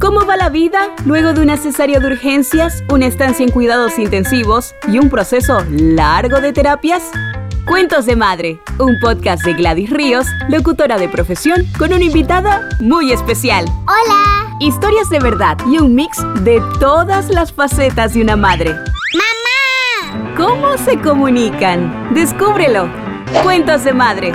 ¿Cómo va la vida luego de una cesárea de urgencias, una estancia en cuidados intensivos y un proceso largo de terapias? Cuentos de Madre, un podcast de Gladys Ríos, locutora de profesión, con una invitada muy especial. Hola. Historias de verdad y un mix de todas las facetas de una madre. ¡Mamá! ¿Cómo se comunican? Descúbrelo. Cuentos de Madre.